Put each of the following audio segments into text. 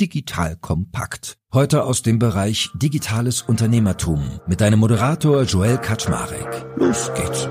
Digital Kompakt. Heute aus dem Bereich Digitales Unternehmertum mit deinem Moderator Joel Kaczmarek. Los geht's.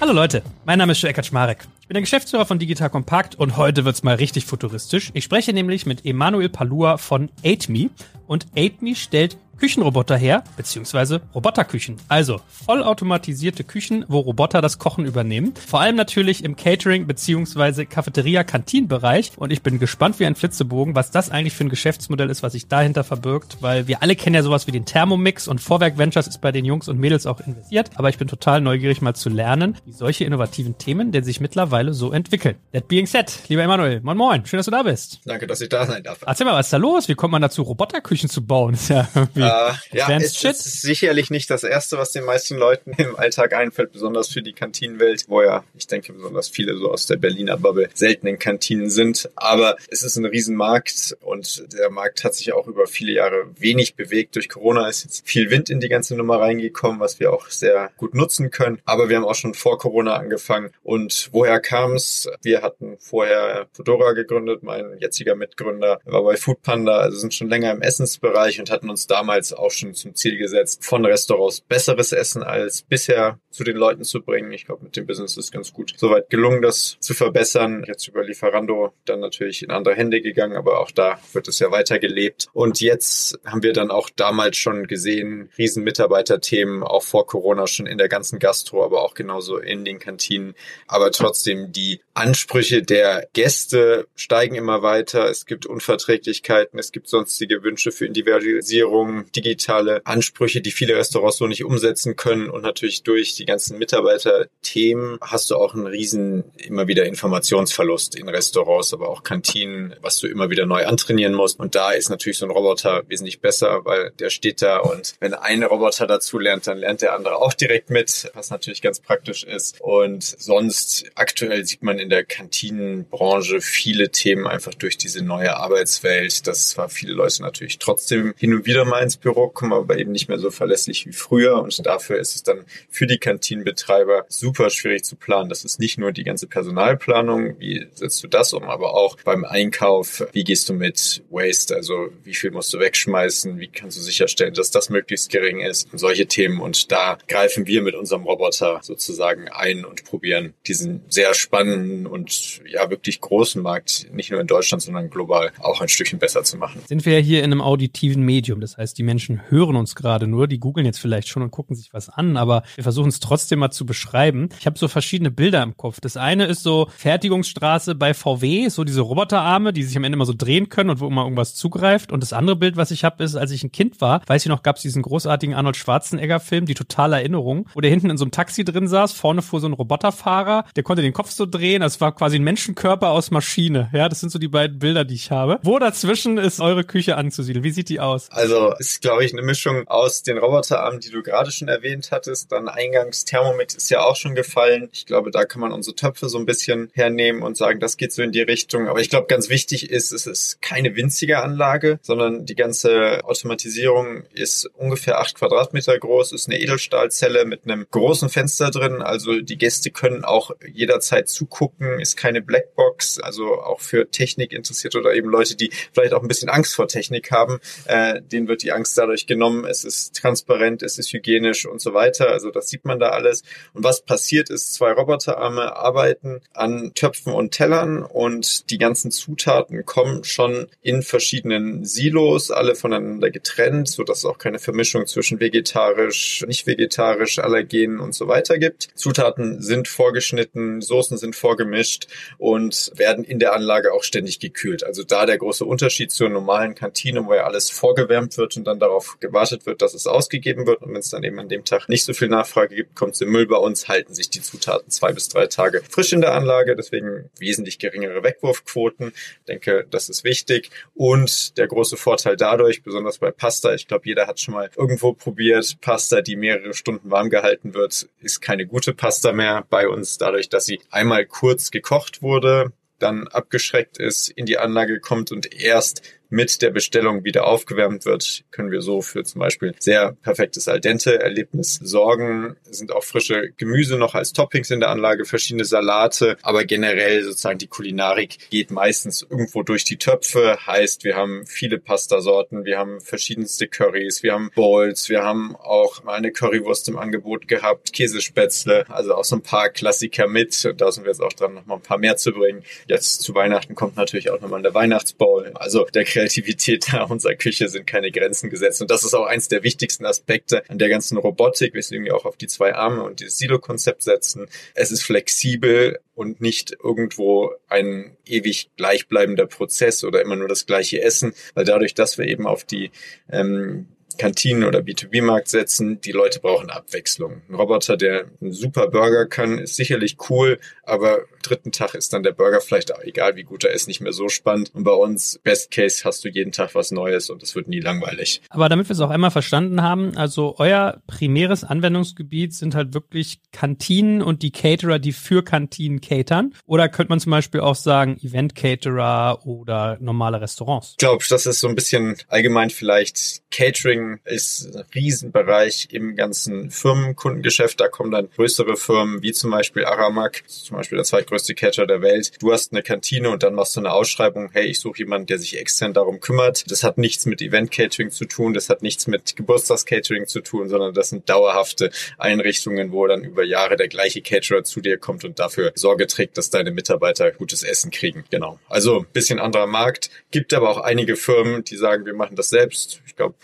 Hallo Leute, mein Name ist Joel Kaczmarek. Ich bin der Geschäftsführer von Digital Kompakt und heute wird's mal richtig futuristisch. Ich spreche nämlich mit Emanuel Palua von 8Me und 8Me stellt Küchenroboter her, beziehungsweise Roboterküchen. Also vollautomatisierte Küchen, wo Roboter das Kochen übernehmen. Vor allem natürlich im Catering beziehungsweise Cafeteria-Kantinbereich. Und ich bin gespannt wie ein Flitzebogen, was das eigentlich für ein Geschäftsmodell ist, was sich dahinter verbirgt, weil wir alle kennen ja sowas wie den Thermomix und Vorwerk Ventures ist bei den Jungs und Mädels auch investiert. Aber ich bin total neugierig mal zu lernen, wie solche innovativen Themen denn sich mittlerweile so entwickeln. That being said, lieber Emanuel, moin moin, schön, dass du da bist. Danke, dass ich da sein darf. Erzähl mal, was ist da los? Wie kommt man dazu, Roboterküchen zu bauen? Das ist ja irgendwie äh, ja, es ist sicherlich nicht das Erste, was den meisten Leuten im Alltag einfällt, besonders für die Kantinenwelt, wo ja, ich denke, besonders viele so aus der Berliner Bubble selten in Kantinen sind. Aber es ist ein Riesenmarkt und der Markt hat sich auch über viele Jahre wenig bewegt. Durch Corona ist jetzt viel Wind in die ganze Nummer reingekommen, was wir auch sehr gut nutzen können. Aber wir haben auch schon vor Corona angefangen. Und woher kam es? Wir hatten vorher Fedora gegründet, mein jetziger Mitgründer war bei Foodpanda, also sind schon länger im Essensbereich und hatten uns damals auch schon zum Ziel gesetzt, von Restaurants besseres Essen als bisher zu den Leuten zu bringen. Ich glaube, mit dem Business ist ganz gut soweit gelungen, das zu verbessern. Jetzt über Lieferando dann natürlich in andere Hände gegangen, aber auch da wird es ja weiter gelebt. Und jetzt haben wir dann auch damals schon gesehen, riesen Mitarbeiterthemen, auch vor Corona schon in der ganzen Gastro, aber auch genauso in den Kantinen. Aber trotzdem die Ansprüche der Gäste steigen immer weiter. Es gibt Unverträglichkeiten, es gibt sonstige Wünsche für Individualisierung, digitale Ansprüche, die viele Restaurants so nicht umsetzen können. Und natürlich durch die ganzen Mitarbeiterthemen hast du auch einen riesen immer wieder Informationsverlust in Restaurants, aber auch Kantinen, was du immer wieder neu antrainieren musst. Und da ist natürlich so ein Roboter wesentlich besser, weil der steht da und wenn ein Roboter dazu lernt, dann lernt der andere auch direkt mit, was natürlich ganz praktisch ist. Und sonst aktuell sieht man in der Kantinenbranche viele Themen einfach durch diese neue Arbeitswelt, dass zwar viele Leute natürlich trotzdem hin und wieder mal ins Büro kommen, aber eben nicht mehr so verlässlich wie früher. Und dafür ist es dann für die Kantinenbetreiber super schwierig zu planen. Das ist nicht nur die ganze Personalplanung, wie setzt du das um, aber auch beim Einkauf, wie gehst du mit Waste, also wie viel musst du wegschmeißen, wie kannst du sicherstellen, dass das möglichst gering ist und solche Themen. Und da greifen wir mit unserem Roboter sozusagen ein und probieren diesen sehr spannenden und ja wirklich großen Markt, nicht nur in Deutschland, sondern global auch ein Stückchen besser zu machen. Sind wir ja hier in einem auditiven Medium. Das heißt, die Menschen hören uns gerade nur, die googeln jetzt vielleicht schon und gucken sich was an, aber wir versuchen es trotzdem mal zu beschreiben. Ich habe so verschiedene Bilder im Kopf. Das eine ist so Fertigungsstraße bei VW, so diese Roboterarme, die sich am Ende mal so drehen können und wo immer irgendwas zugreift. Und das andere Bild, was ich habe, ist, als ich ein Kind war, weiß ich noch, gab es diesen großartigen Arnold Schwarzenegger-Film, die totale Erinnerung, wo der hinten in so einem Taxi drin saß, vorne fuhr so ein Roboterfahrer, der konnte den Kopf so drehen, das war quasi ein Menschenkörper aus Maschine. Ja, das sind so die beiden Bilder, die ich habe. Wo dazwischen ist eure Küche anzusiedeln? Wie sieht die aus? Also ist, glaube ich, eine Mischung aus den Roboterarmen, die du gerade schon erwähnt hattest. Dann eingangs Thermomix ist ja auch schon gefallen. Ich glaube, da kann man unsere Töpfe so ein bisschen hernehmen und sagen, das geht so in die Richtung. Aber ich glaube, ganz wichtig ist, es ist keine winzige Anlage, sondern die ganze Automatisierung ist ungefähr acht Quadratmeter groß, ist eine Edelstahlzelle mit einem großen Fenster drin. Also die Gäste können auch jederzeit zugucken gucken, ist keine Blackbox, also auch für Technik interessiert oder eben Leute, die vielleicht auch ein bisschen Angst vor Technik haben, äh, denen wird die Angst dadurch genommen. Es ist transparent, es ist hygienisch und so weiter. Also das sieht man da alles. Und was passiert ist, zwei Roboterarme arbeiten an Töpfen und Tellern und die ganzen Zutaten kommen schon in verschiedenen Silos, alle voneinander getrennt, so dass es auch keine Vermischung zwischen vegetarisch, nicht vegetarisch, Allergenen und so weiter gibt. Zutaten sind vorgeschnitten, Soßen sind vorgemischt gemischt und werden in der Anlage auch ständig gekühlt. Also da der große Unterschied zur normalen Kantine, wo ja alles vorgewärmt wird und dann darauf gewartet wird, dass es ausgegeben wird. Und wenn es dann eben an dem Tag nicht so viel Nachfrage gibt, kommt es im Müll. Bei uns halten sich die Zutaten zwei bis drei Tage frisch in der Anlage, deswegen wesentlich geringere Wegwurfquoten. Ich denke, das ist wichtig. Und der große Vorteil dadurch, besonders bei Pasta, ich glaube, jeder hat schon mal irgendwo probiert, Pasta, die mehrere Stunden warm gehalten wird, ist keine gute Pasta mehr bei uns, dadurch, dass sie einmal kurz gekocht wurde, dann abgeschreckt ist, in die Anlage kommt und erst mit der Bestellung wieder aufgewärmt wird, können wir so für zum Beispiel sehr perfektes Al dente Erlebnis sorgen. Es sind auch frische Gemüse noch als Toppings in der Anlage, verschiedene Salate, aber generell sozusagen die Kulinarik geht meistens irgendwo durch die Töpfe, heißt wir haben viele Pastasorten, wir haben verschiedenste Currys, wir haben Bowls, wir haben auch mal eine Currywurst im Angebot gehabt, Käsespätzle, also auch so ein paar Klassiker mit. Da sind wir jetzt auch dran, noch mal ein paar mehr zu bringen. Jetzt zu Weihnachten kommt natürlich auch nochmal der Weihnachtsbowl. Also der Kreativität unserer Küche sind keine Grenzen gesetzt. Und das ist auch eins der wichtigsten Aspekte an der ganzen Robotik, weswegen wir auch auf die zwei Arme und dieses Silo-Konzept setzen. Es ist flexibel und nicht irgendwo ein ewig gleichbleibender Prozess oder immer nur das gleiche Essen, weil dadurch, dass wir eben auf die ähm, Kantinen oder B2B-Markt setzen. Die Leute brauchen Abwechslung. Ein Roboter, der einen super Burger kann, ist sicherlich cool, aber dritten Tag ist dann der Burger vielleicht, egal wie gut er ist, nicht mehr so spannend. Und bei uns, Best Case, hast du jeden Tag was Neues und es wird nie langweilig. Aber damit wir es auch einmal verstanden haben, also euer primäres Anwendungsgebiet sind halt wirklich Kantinen und die Caterer, die für Kantinen catern. Oder könnte man zum Beispiel auch sagen Event-Caterer oder normale Restaurants? Ich glaube, das ist so ein bisschen allgemein vielleicht Catering ist ein Riesenbereich im ganzen Firmenkundengeschäft. Da kommen dann größere Firmen wie zum Beispiel Aramak, zum Beispiel der zweitgrößte Catcher der Welt. Du hast eine Kantine und dann machst du eine Ausschreibung, hey, ich suche jemanden, der sich extern darum kümmert. Das hat nichts mit Event-Catering zu tun, das hat nichts mit Geburtstags-Catering zu tun, sondern das sind dauerhafte Einrichtungen, wo dann über Jahre der gleiche Caterer zu dir kommt und dafür Sorge trägt, dass deine Mitarbeiter gutes Essen kriegen. Genau. Also bisschen anderer Markt. Gibt aber auch einige Firmen, die sagen, wir machen das selbst. Ich glaube,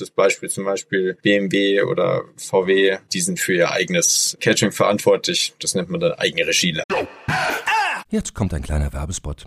prominentes Beispiel zum Beispiel BMW oder VW, die sind für ihr eigenes Catering verantwortlich. Das nennt man dann Eigenregie. Jetzt kommt ein kleiner Werbespot.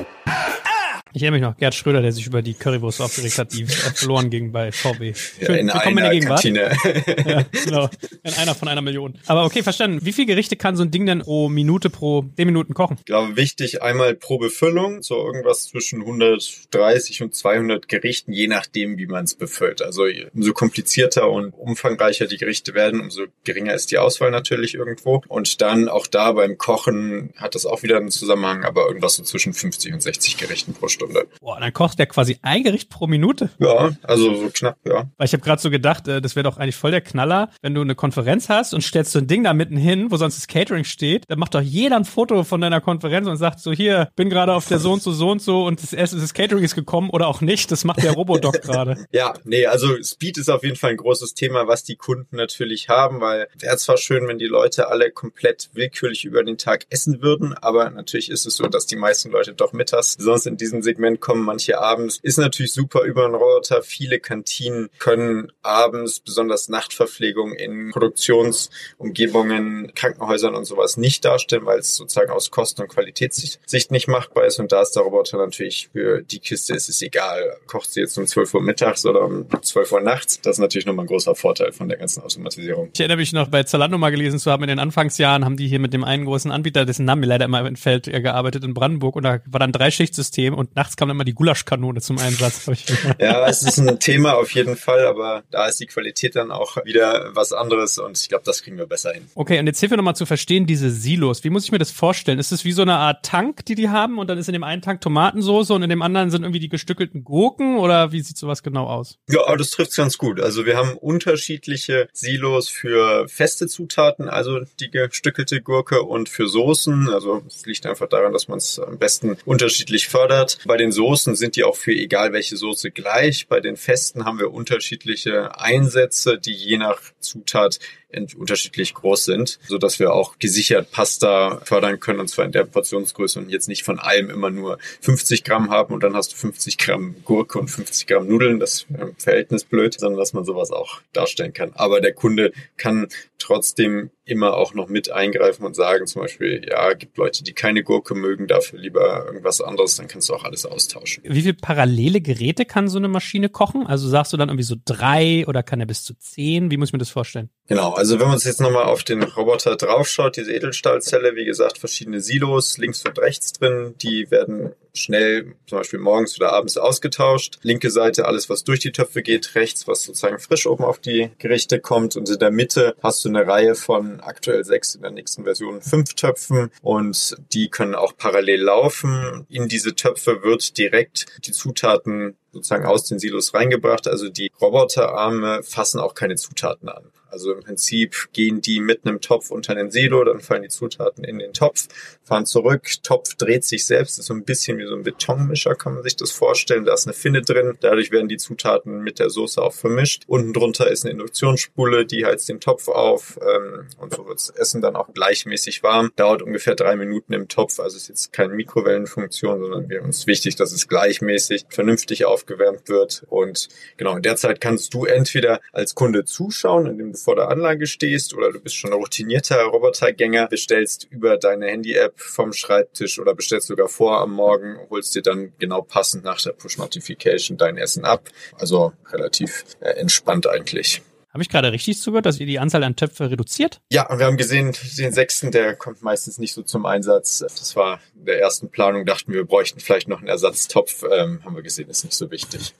Ich erinnere mich noch, Gerd Schröder, der sich über die Currywurst aufgeregt hat, die verloren ging bei VW. Schön, ja, in willkommen einer in der Kantine. ja, genau. In einer von einer Million. Aber okay, verstanden. Wie viele Gerichte kann so ein Ding denn pro Minute, pro 10 Minuten kochen? Ich glaube, wichtig einmal pro Befüllung, so irgendwas zwischen 130 und 200 Gerichten, je nachdem, wie man es befüllt. Also umso komplizierter und umfangreicher die Gerichte werden, umso geringer ist die Auswahl natürlich irgendwo. Und dann auch da beim Kochen hat das auch wieder einen Zusammenhang, aber irgendwas so zwischen 50 und 60 Gerichten pro Stunde. Stunde. Boah, dann kocht der quasi ein Gericht pro Minute. Ja, also so knapp, ja. Weil ich habe gerade so gedacht, äh, das wäre doch eigentlich voll der Knaller, wenn du eine Konferenz hast und stellst so ein Ding da mitten hin, wo sonst das Catering steht, dann macht doch jeder ein Foto von deiner Konferenz und sagt so, hier, bin gerade auf der so und so so und so und das erste das Catering ist gekommen oder auch nicht. Das macht der Robodoc gerade. Ja, nee, also Speed ist auf jeden Fall ein großes Thema, was die Kunden natürlich haben, weil wäre zwar schön, wenn die Leute alle komplett willkürlich über den Tag essen würden, aber natürlich ist es so, dass die meisten Leute doch mittags sonst in diesem Segment kommen manche abends. Ist natürlich super über einen Roboter. Viele Kantinen können abends, besonders Nachtverpflegung in Produktionsumgebungen, Krankenhäusern und sowas nicht darstellen, weil es sozusagen aus Kosten- und Qualitätssicht nicht machbar ist. Und da ist der Roboter natürlich für die Kiste ist es egal. Kocht sie jetzt um 12 Uhr mittags oder um 12 Uhr nachts. Das ist natürlich nochmal ein großer Vorteil von der ganzen Automatisierung. Ich erinnere mich noch bei Zalando mal gelesen zu haben, in den Anfangsjahren haben die hier mit dem einen großen Anbieter, dessen Name mir leider immer entfällt, gearbeitet in Brandenburg und da war dann Dreischichtsystem und nachts kam dann immer die Gulaschkanone zum Einsatz. ja, es ist ein Thema auf jeden Fall, aber da ist die Qualität dann auch wieder was anderes und ich glaube, das kriegen wir besser hin. Okay, und jetzt hilf mir nochmal zu verstehen, diese Silos. Wie muss ich mir das vorstellen? Ist es wie so eine Art Tank, die die haben und dann ist in dem einen Tank Tomatensauce und in dem anderen sind irgendwie die gestückelten Gurken oder wie sieht sowas genau aus? Ja, aber das trifft ganz gut. Also wir haben unterschiedliche Silos für feste Zutaten, also die gestückelte Gurke und für Soßen. Also es liegt einfach daran, dass man es am besten unterschiedlich fördert. Bei den Soßen sind die auch für egal welche Soße gleich. Bei den Festen haben wir unterschiedliche Einsätze, die je nach Zutat unterschiedlich groß sind, so dass wir auch gesichert Pasta fördern können und zwar in der Portionsgröße und jetzt nicht von allem immer nur 50 Gramm haben und dann hast du 50 Gramm Gurke und 50 Gramm Nudeln, das im Verhältnis blöd, sondern dass man sowas auch darstellen kann. Aber der Kunde kann trotzdem immer auch noch mit eingreifen und sagen zum Beispiel, ja, gibt Leute, die keine Gurke mögen, dafür lieber irgendwas anderes, dann kannst du auch alles austauschen. Wie viele parallele Geräte kann so eine Maschine kochen? Also sagst du dann irgendwie so drei oder kann er bis zu zehn? Wie muss ich mir das vorstellen? Genau, also wenn man uns jetzt nochmal auf den Roboter draufschaut, diese Edelstahlzelle, wie gesagt, verschiedene Silos links und rechts drin, die werden schnell zum Beispiel morgens oder abends ausgetauscht. Linke Seite alles, was durch die Töpfe geht, rechts, was sozusagen frisch oben auf die Gerichte kommt und in der Mitte hast du eine Reihe von aktuell sechs, in der nächsten Version fünf Töpfen und die können auch parallel laufen. In diese Töpfe wird direkt die Zutaten sozusagen aus den Silos reingebracht. Also die Roboterarme fassen auch keine Zutaten an. Also im Prinzip gehen die mit einem Topf unter den Silo, dann fallen die Zutaten in den Topf, fahren zurück, Topf dreht sich selbst, ist so ein bisschen wie so ein Betonmischer, kann man sich das vorstellen. Da ist eine Finne drin, dadurch werden die Zutaten mit der Soße auch vermischt. Unten drunter ist eine Induktionsspule, die heizt den Topf auf ähm, und so wird das Essen dann auch gleichmäßig warm. Dauert ungefähr drei Minuten im Topf, also ist jetzt keine Mikrowellenfunktion, sondern wir uns wichtig, dass es gleichmäßig vernünftig aufgewärmt wird. Und genau in der Zeit kannst du entweder als Kunde zuschauen, indem du vor der Anlage stehst oder du bist schon ein routinierter Robotergänger, bestellst über deine Handy-App vom Schreibtisch oder bestellst sogar vor am Morgen, holst dir dann genau passend nach der Push-Notification dein Essen ab. Also relativ äh, entspannt eigentlich. Habe ich gerade richtig zugehört, dass ihr die Anzahl an Töpfe reduziert? Ja, und wir haben gesehen, den sechsten, der kommt meistens nicht so zum Einsatz. Das war in der ersten Planung, dachten wir, wir bräuchten vielleicht noch einen Ersatztopf. Ähm, haben wir gesehen, ist nicht so wichtig.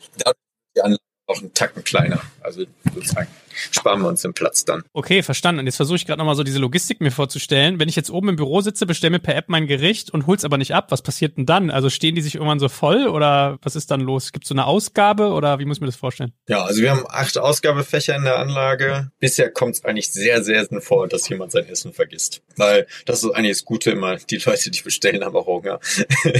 Die Anlage auch einen Tacken kleiner. Also sozusagen sparen wir uns den Platz dann. Okay, verstanden. Und jetzt versuche ich gerade nochmal so diese Logistik mir vorzustellen. Wenn ich jetzt oben im Büro sitze, bestelle mir per App mein Gericht und hol's aber nicht ab, was passiert denn dann? Also stehen die sich irgendwann so voll oder was ist dann los? Gibt es so eine Ausgabe oder wie muss ich mir das vorstellen? Ja, also wir haben acht Ausgabefächer in der Anlage. Bisher kommt es eigentlich sehr selten vor, dass jemand sein Essen vergisst. Weil das ist eigentlich das Gute immer. Die Leute, die bestellen, haben auch Hunger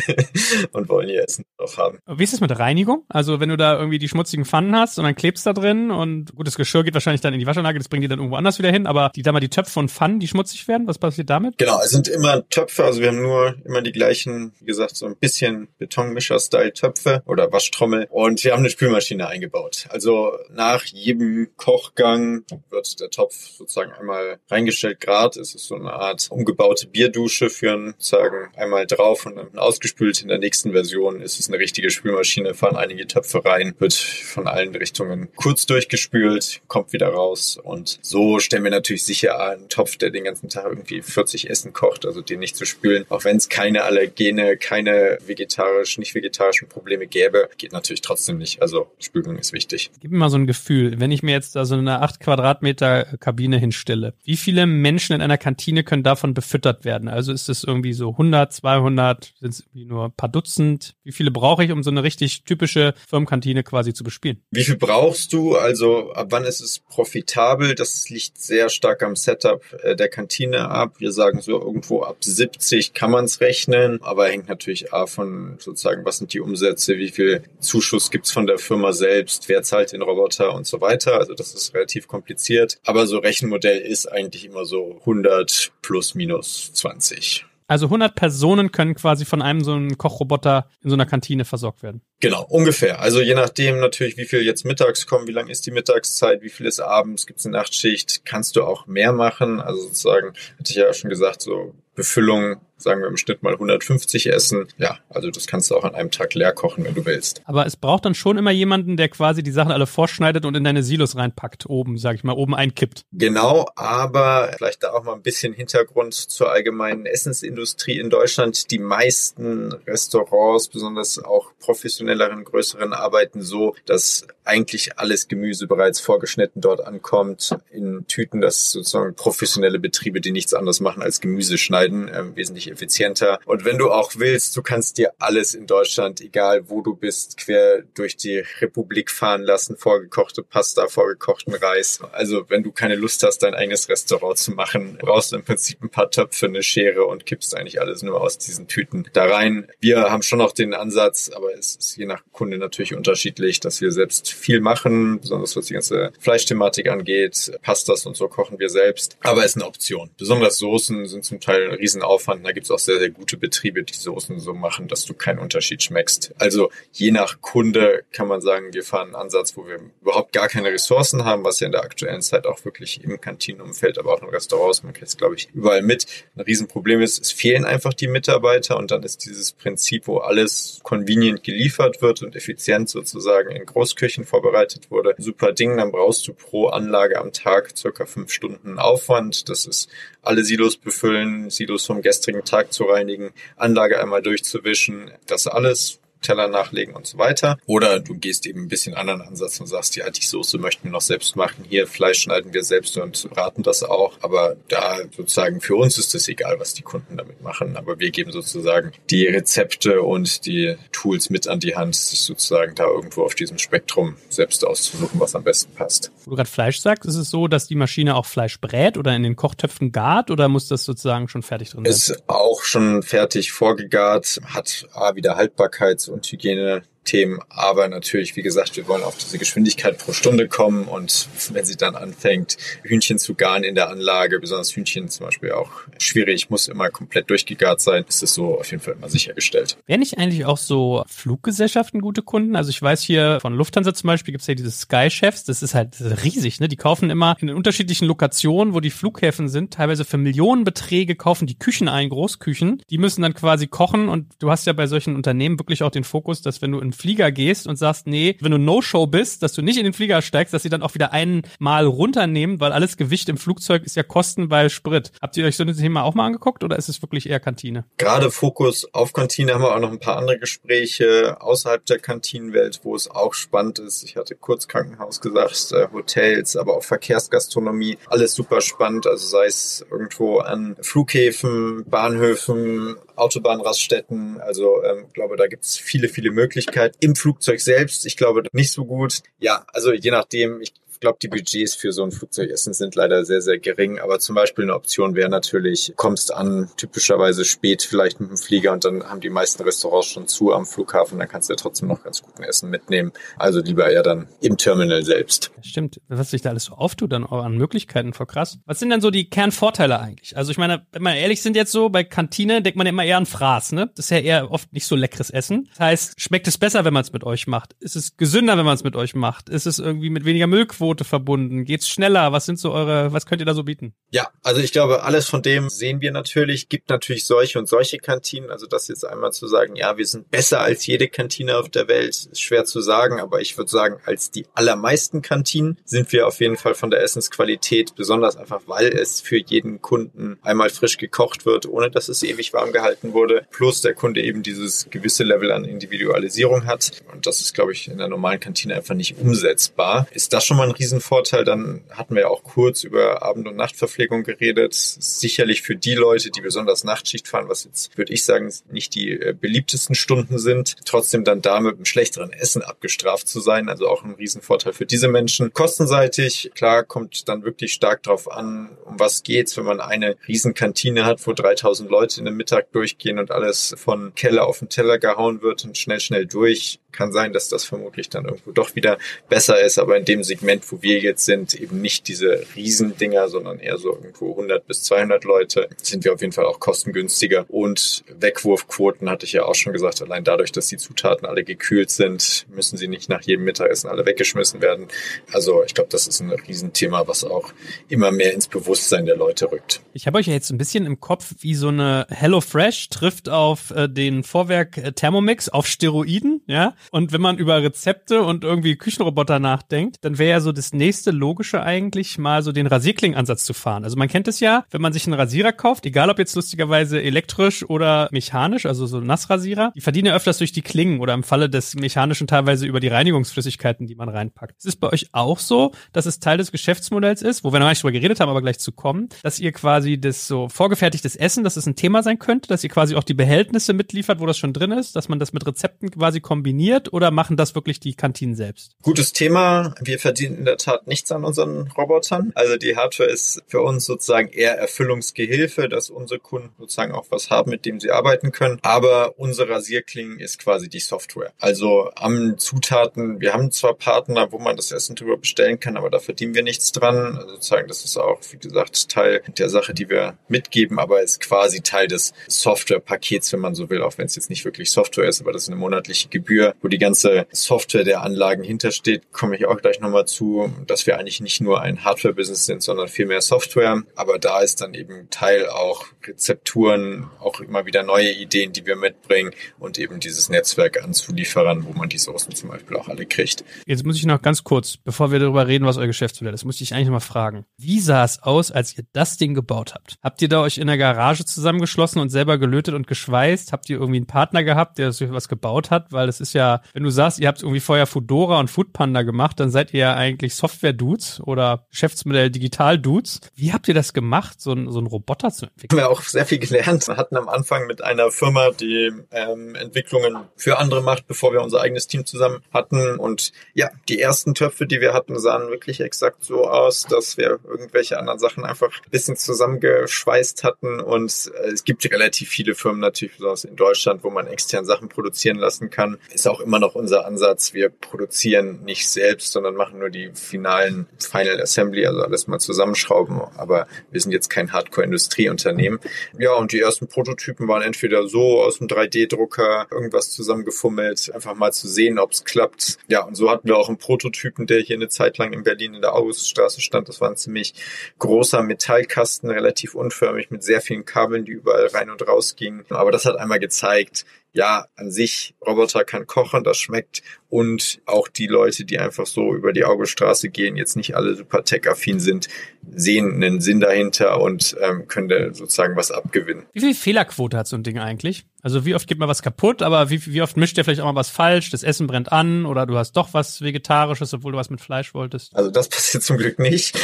und wollen ihr Essen auch haben. Wie ist es mit Reinigung? Also wenn du da irgendwie die schmutzigen Pfannen hast und dann klebst da drin und gut, das Geschirr geht wahrscheinlich dann in die Waschanlage, das bringen die dann irgendwo anders wieder hin, aber die, da mal die Töpfe und Pfannen, die schmutzig werden, was passiert damit? Genau, es sind immer Töpfe, also wir haben nur immer die gleichen, wie gesagt, so ein bisschen Betonmischer-Style-Töpfe oder Waschtrommel und wir haben eine Spülmaschine eingebaut. Also nach jedem Kochgang wird der Topf sozusagen einmal reingestellt, Grad, es ist so eine Art umgebaute Bierdusche für einen, sagen, einmal drauf und dann ausgespült. In der nächsten Version ist es eine richtige Spülmaschine, fahren einige Töpfe rein, wird von allen Richtungen kurz durchgespült, kommt wieder raus. Und so stellen wir natürlich sicher einen Topf, der den ganzen Tag irgendwie 40 Essen kocht, also den nicht zu spülen. Auch wenn es keine Allergene, keine vegetarisch, nicht vegetarischen Probleme gäbe, geht natürlich trotzdem nicht. Also Spülung ist wichtig. Gib mir mal so ein Gefühl, wenn ich mir jetzt da so eine 8 Quadratmeter Kabine hinstelle, wie viele Menschen in einer Kantine können davon befüttert werden? Also ist es irgendwie so 100, 200, sind es irgendwie nur ein paar Dutzend? Wie viele brauche ich, um so eine richtig typische Firmenkantine quasi zu bespielen? Wie viel brauchst du? Also ab wann ist es profitabel? Das liegt sehr stark am Setup äh, der Kantine ab. Wir sagen so irgendwo ab 70 kann man es rechnen, aber hängt natürlich auch von sozusagen, was sind die Umsätze, wie viel Zuschuss gibt's von der Firma selbst, wer zahlt den Roboter und so weiter. Also das ist relativ kompliziert. Aber so Rechenmodell ist eigentlich immer so 100 plus minus 20. Also 100 Personen können quasi von einem so einem Kochroboter in so einer Kantine versorgt werden. Genau, ungefähr. Also je nachdem natürlich, wie viel jetzt mittags kommen, wie lang ist die Mittagszeit, wie viel ist abends, gibt es eine Nachtschicht, kannst du auch mehr machen. Also sozusagen, hatte ich ja schon gesagt, so Befüllung sagen wir im Schnitt mal 150 essen. Ja, also das kannst du auch an einem Tag leer kochen, wenn du willst. Aber es braucht dann schon immer jemanden, der quasi die Sachen alle vorschneidet und in deine Silos reinpackt, oben, sag ich mal, oben einkippt. Genau, aber vielleicht da auch mal ein bisschen Hintergrund zur allgemeinen Essensindustrie in Deutschland. Die meisten Restaurants, besonders auch professionelle professionelleren, größeren arbeiten so, dass eigentlich alles Gemüse bereits vorgeschnitten dort ankommt in Tüten. Das ist sozusagen professionelle Betriebe, die nichts anderes machen als Gemüse schneiden, äh, wesentlich effizienter. Und wenn du auch willst, du kannst dir alles in Deutschland, egal wo du bist, quer durch die Republik fahren lassen, vorgekochte Pasta, vorgekochten Reis. Also wenn du keine Lust hast, dein eigenes Restaurant zu machen, brauchst du im Prinzip ein paar Töpfe, eine Schere und kippst eigentlich alles nur aus diesen Tüten da rein. Wir haben schon noch den Ansatz, aber es ist je nach Kunde natürlich unterschiedlich, dass wir selbst viel machen, besonders was die ganze Fleischthematik angeht. Pastas und so kochen wir selbst. Aber es ist eine Option. Besonders Soßen sind zum Teil ein Riesenaufwand. Da gibt es auch sehr, sehr gute Betriebe, die Soßen so machen, dass du keinen Unterschied schmeckst. Also je nach Kunde kann man sagen, wir fahren einen Ansatz, wo wir überhaupt gar keine Ressourcen haben, was ja in der aktuellen Zeit auch wirklich im Kantinenumfeld, aber auch in Restaurants, man kriegt es glaube ich überall mit, ein Riesenproblem ist, es fehlen einfach die Mitarbeiter und dann ist dieses Prinzip, wo alles convenient geliefert wird und effizient sozusagen in Großküchen vorbereitet wurde, super Ding, dann brauchst du pro Anlage am Tag circa fünf Stunden Aufwand. Das ist alle Silos befüllen, Silos vom gestrigen Tag zu reinigen, Anlage einmal durchzuwischen, das alles Teller nachlegen und so weiter. Oder du gehst eben ein bisschen anderen Ansatz und sagst, ja, die Soße möchten wir noch selbst machen. Hier Fleisch schneiden wir selbst und braten das auch. Aber da sozusagen für uns ist es egal, was die Kunden damit machen. Aber wir geben sozusagen die Rezepte und die Tools mit an die Hand, sich sozusagen da irgendwo auf diesem Spektrum selbst auszusuchen, was am besten passt. Wo du gerade Fleisch sagst, ist es so, dass die Maschine auch Fleisch brät oder in den Kochtöpfen gart oder muss das sozusagen schon fertig drin sein? Ist auch schon fertig vorgegart, hat A, wieder Haltbarkeits- und Hygiene Themen. Aber natürlich, wie gesagt, wir wollen auf diese Geschwindigkeit pro Stunde kommen. Und wenn sie dann anfängt, Hühnchen zu garen in der Anlage, besonders Hühnchen zum Beispiel auch schwierig, muss immer komplett durchgegart sein, ist es so auf jeden Fall immer sichergestellt. Wären nicht eigentlich auch so Fluggesellschaften gute Kunden? Also ich weiß hier von Lufthansa zum Beispiel gibt es ja diese Sky Chefs, das ist halt riesig, ne? Die kaufen immer in unterschiedlichen Lokationen, wo die Flughäfen sind, teilweise für Millionenbeträge kaufen die Küchen ein, Großküchen. Die müssen dann quasi kochen und du hast ja bei solchen Unternehmen wirklich auch den Fokus, dass wenn du in den Flieger gehst und sagst, nee, wenn du No-Show bist, dass du nicht in den Flieger steigst, dass sie dann auch wieder einmal runternehmen, weil alles Gewicht im Flugzeug ist ja Kosten bei Sprit. Habt ihr euch so ein Thema auch mal angeguckt oder ist es wirklich eher Kantine? Gerade Fokus auf Kantine haben wir auch noch ein paar andere Gespräche außerhalb der Kantinenwelt, wo es auch spannend ist. Ich hatte kurz Krankenhaus gesagt, äh, Hotels, aber auch Verkehrsgastronomie. Alles super spannend. Also sei es irgendwo an Flughäfen, Bahnhöfen, Autobahnraststätten. Also ähm, glaube, da gibt es viele, viele Möglichkeiten. Im Flugzeug selbst, ich glaube, nicht so gut. Ja, also je nachdem, ich glaube, die Budgets für so ein Flugzeugessen sind leider sehr, sehr gering. Aber zum Beispiel eine Option wäre natürlich, kommst an, typischerweise spät vielleicht mit dem Flieger und dann haben die meisten Restaurants schon zu am Flughafen. Dann kannst du ja trotzdem noch ganz guten Essen mitnehmen. Also lieber eher dann im Terminal selbst. Stimmt. Was sich da alles so auftut dann auch an Möglichkeiten, vor krass. Was sind denn so die Kernvorteile eigentlich? Also ich meine, wenn wir ehrlich sind jetzt so, bei Kantine denkt man ja immer eher an Fraß, ne? Das ist ja eher oft nicht so leckeres Essen. Das heißt, schmeckt es besser, wenn man es mit euch macht? Ist es gesünder, wenn man es mit euch macht? Ist es irgendwie mit weniger Müllquote? Angebote verbunden? Geht's schneller? Was sind so eure, was könnt ihr da so bieten? Ja, also ich glaube, alles von dem sehen wir natürlich. Gibt natürlich solche und solche Kantinen. Also das jetzt einmal zu sagen, ja, wir sind besser als jede Kantine auf der Welt, ist schwer zu sagen. Aber ich würde sagen, als die allermeisten Kantinen sind wir auf jeden Fall von der Essensqualität, besonders einfach, weil es für jeden Kunden einmal frisch gekocht wird, ohne dass es ewig warm gehalten wurde. Plus der Kunde eben dieses gewisse Level an Individualisierung hat. Und das ist, glaube ich, in der normalen Kantine einfach nicht umsetzbar. Ist das schon mal ein Riesenvorteil. Dann hatten wir auch kurz über Abend- und Nachtverpflegung geredet. Sicherlich für die Leute, die besonders Nachtschicht fahren, was jetzt, würde ich sagen, nicht die äh, beliebtesten Stunden sind, trotzdem dann da mit einem schlechteren Essen abgestraft zu sein. Also auch ein Riesenvorteil für diese Menschen. Kostenseitig, klar, kommt dann wirklich stark drauf an, um was geht's, wenn man eine Riesenkantine hat, wo 3000 Leute in den Mittag durchgehen und alles von Keller auf den Teller gehauen wird und schnell, schnell durch. Kann sein, dass das vermutlich dann irgendwo doch wieder besser ist, aber in dem Segment, wo wir jetzt sind, eben nicht diese Riesendinger, sondern eher so irgendwo 100 bis 200 Leute, sind wir auf jeden Fall auch kostengünstiger. Und Wegwurfquoten hatte ich ja auch schon gesagt, allein dadurch, dass die Zutaten alle gekühlt sind, müssen sie nicht nach jedem Mittagessen alle weggeschmissen werden. Also ich glaube, das ist ein Riesenthema, was auch immer mehr ins Bewusstsein der Leute rückt. Ich habe euch ja jetzt ein bisschen im Kopf, wie so eine Hello Fresh trifft auf äh, den Vorwerk äh, Thermomix auf Steroiden, ja. Und wenn man über Rezepte und irgendwie Küchenroboter nachdenkt, dann wäre ja so das nächste logische eigentlich mal so den Rasierklingenansatz zu fahren. Also man kennt es ja, wenn man sich einen Rasierer kauft, egal ob jetzt lustigerweise elektrisch oder mechanisch, also so Nassrasierer, die verdienen ja öfters durch die Klingen oder im Falle des mechanischen teilweise über die Reinigungsflüssigkeiten, die man reinpackt. Es ist bei euch auch so, dass es Teil des Geschäftsmodells ist, wo wir noch nicht drüber geredet haben, aber gleich zu kommen, dass ihr quasi das so vorgefertigtes Essen, dass es ein Thema sein könnte, dass ihr quasi auch die Behältnisse mitliefert, wo das schon drin ist, dass man das mit Rezepten quasi kombiniert oder machen das wirklich die Kantinen selbst? Gutes Thema. Wir verdienen in der Tat nichts an unseren Robotern. Also die Hardware ist für uns sozusagen eher Erfüllungsgehilfe, dass unsere Kunden sozusagen auch was haben, mit dem sie arbeiten können. Aber unser Rasierklingen ist quasi die Software. Also am Zutaten, wir haben zwar Partner, wo man das Essen drüber bestellen kann, aber da verdienen wir nichts dran. Also sozusagen, das ist auch, wie gesagt, Teil der Sache, die wir mitgeben, aber ist quasi Teil des Softwarepakets, wenn man so will, auch wenn es jetzt nicht wirklich Software ist, aber das ist eine monatliche Gebühr, wo die ganze Software der Anlagen hintersteht, komme ich auch gleich nochmal zu, dass wir eigentlich nicht nur ein Hardware-Business sind, sondern viel mehr Software. Aber da ist dann eben Teil auch Rezepturen, auch immer wieder neue Ideen, die wir mitbringen und eben dieses Netzwerk an Zulieferern, wo man die Sourcen zum Beispiel auch alle kriegt. Jetzt muss ich noch ganz kurz, bevor wir darüber reden, was euer Geschäftsmodell ist, muss ich eigentlich noch mal fragen. Wie sah es aus, als ihr das Ding gebaut habt? Habt ihr da euch in der Garage zusammengeschlossen und selber gelötet und geschweißt? Habt ihr irgendwie einen Partner gehabt, der was gebaut hat? Weil es ist ja, wenn du sagst, ihr habt irgendwie vorher Fudora und Foodpanda gemacht, dann seid ihr ja eigentlich Software-Dudes oder Geschäftsmodell Digital-Dudes. Wie habt ihr das gemacht, so, ein, so einen Roboter zu entwickeln? Wir auch sehr viel gelernt. Wir hatten am Anfang mit einer Firma, die ähm, Entwicklungen für andere macht, bevor wir unser eigenes Team zusammen hatten. Und ja, die ersten Töpfe, die wir hatten, sahen wirklich exakt so aus, dass wir irgendwelche anderen Sachen einfach ein bisschen zusammengeschweißt hatten. Und äh, es gibt relativ viele Firmen natürlich, besonders in Deutschland, wo man extern Sachen produzieren lassen kann. Ist auch immer noch unser Ansatz. Wir produzieren nicht selbst, sondern machen nur die finalen Final Assembly, also alles mal zusammenschrauben. Aber wir sind jetzt kein Hardcore-Industrieunternehmen. Ja, und die ersten Prototypen waren entweder so aus dem 3D-Drucker irgendwas zusammengefummelt, einfach mal zu sehen, ob es klappt. Ja, und so hatten wir auch einen Prototypen, der hier eine Zeit lang in Berlin in der Auguststraße stand. Das war ein ziemlich großer Metallkasten, relativ unförmig mit sehr vielen Kabeln, die überall rein und raus gingen. Aber das hat einmal gezeigt, ja, an sich, Roboter kann kochen, das schmeckt. Und auch die Leute, die einfach so über die Augestraße gehen, jetzt nicht alle super tech-affin sind, sehen einen Sinn dahinter und ähm, können da sozusagen was abgewinnen. Wie viel Fehlerquote hat so ein Ding eigentlich? Also wie oft geht mal was kaputt, aber wie, wie oft mischt ihr vielleicht auch mal was falsch, das Essen brennt an oder du hast doch was Vegetarisches, obwohl du was mit Fleisch wolltest? Also das passiert zum Glück nicht.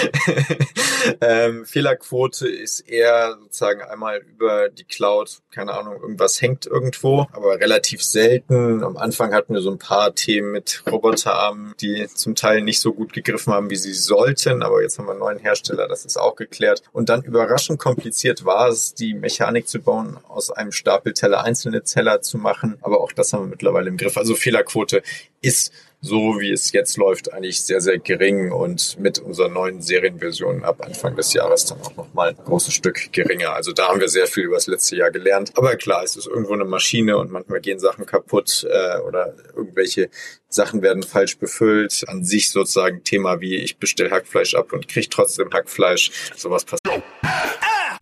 ähm, Fehlerquote ist eher sozusagen einmal über die Cloud, keine Ahnung, irgendwas hängt irgendwo, aber relativ selten. Am Anfang hatten wir so ein paar Themen mit Roboterarmen, die zum Teil nicht so gut gegriffen haben, wie sie sollten, aber jetzt haben wir einen neuen Hersteller, das ist auch geklärt. Und dann überraschend kompliziert war es, die Mechanik zu bauen, aus einem Stapel Teller einzelne Zeller zu machen, aber auch das haben wir mittlerweile im Griff. Also Fehlerquote ist so wie es jetzt läuft, eigentlich sehr, sehr gering und mit unserer neuen Serienversion ab Anfang des Jahres dann auch nochmal ein großes Stück geringer. Also da haben wir sehr viel über das letzte Jahr gelernt. Aber klar, es ist irgendwo eine Maschine und manchmal gehen Sachen kaputt äh, oder irgendwelche Sachen werden falsch befüllt. An sich sozusagen Thema wie ich bestelle Hackfleisch ab und kriege trotzdem Hackfleisch. Sowas passiert.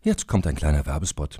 Jetzt kommt ein kleiner Werbespot.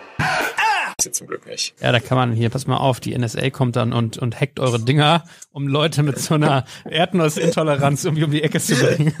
zum Glück nicht. Ja, da kann man hier, pass mal auf, die NSA kommt dann und, und hackt eure Dinger, um Leute mit so einer Erdnussintoleranz irgendwie um die Ecke zu bringen.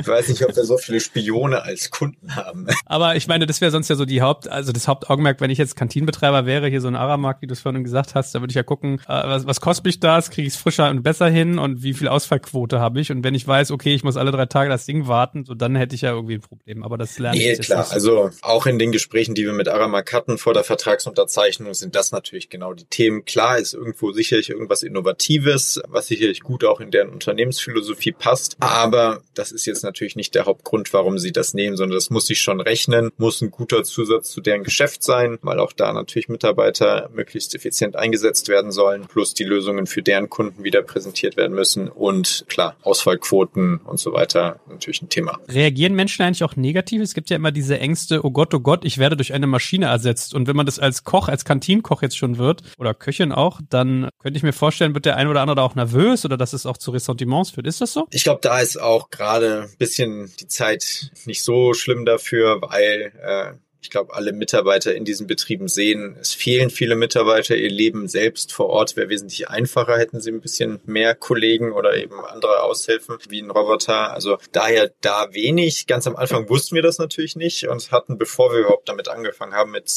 ich weiß nicht, ob wir so viele Spione als Kunden haben. Aber ich meine, das wäre sonst ja so die Haupt, also das Hauptaugenmerk, wenn ich jetzt Kantinenbetreiber wäre, hier so ein Aramark, wie du es vorhin gesagt hast, da würde ich ja gucken, äh, was, was kostet mich das, kriege ich es frischer und besser hin und wie viel Ausfallquote habe ich. Und wenn ich weiß, okay, ich muss alle drei Tage das Ding warten, so dann hätte ich ja irgendwie ein Problem. Aber das lerne nee, ich klar. Also auch in den Gesprächen, die wir mit Aramark hatten vor der Vertragsunterzeichnung, sind das natürlich genau die Themen. Klar ist irgendwo sicherlich irgendwas Innovatives, was sicherlich gut auch in deren Unternehmensphilosophie passt. Aber das ist jetzt natürlich nicht der Hauptgrund, warum sie das nehmen, sondern das muss sich schon rechnen, muss ein guter Zusatz zu deren Geschäft sein, weil auch da natürlich Mitarbeiter möglichst effizient eingesetzt werden sollen, plus die Lösungen für deren Kunden wieder präsentiert werden müssen und klar, Ausfallquoten und so weiter natürlich ein Thema. Reagieren Menschen eigentlich auch negativ? Es gibt ja immer diese Ängste, oh Gott, oh Gott, ich werde durch eine Maschine ersetzt. Und wenn man das als Koch, als Kantinenkoch jetzt schon wird oder Köchin auch, dann könnte ich mir vorstellen, wird der ein oder andere da auch nervös oder dass es auch zu Ressentiments führt. Ist das so? Ich glaube, da ist auch gerade ein bisschen die Zeit nicht so schlimm dafür, weil äh, ich glaube, alle Mitarbeiter in diesen Betrieben sehen, es fehlen viele Mitarbeiter. Ihr Leben selbst vor Ort wäre wesentlich einfacher, hätten sie ein bisschen mehr Kollegen oder eben andere Aushilfen wie ein Roboter. Also daher da wenig. Ganz am Anfang wussten wir das natürlich nicht und hatten, bevor wir überhaupt damit angefangen haben, mit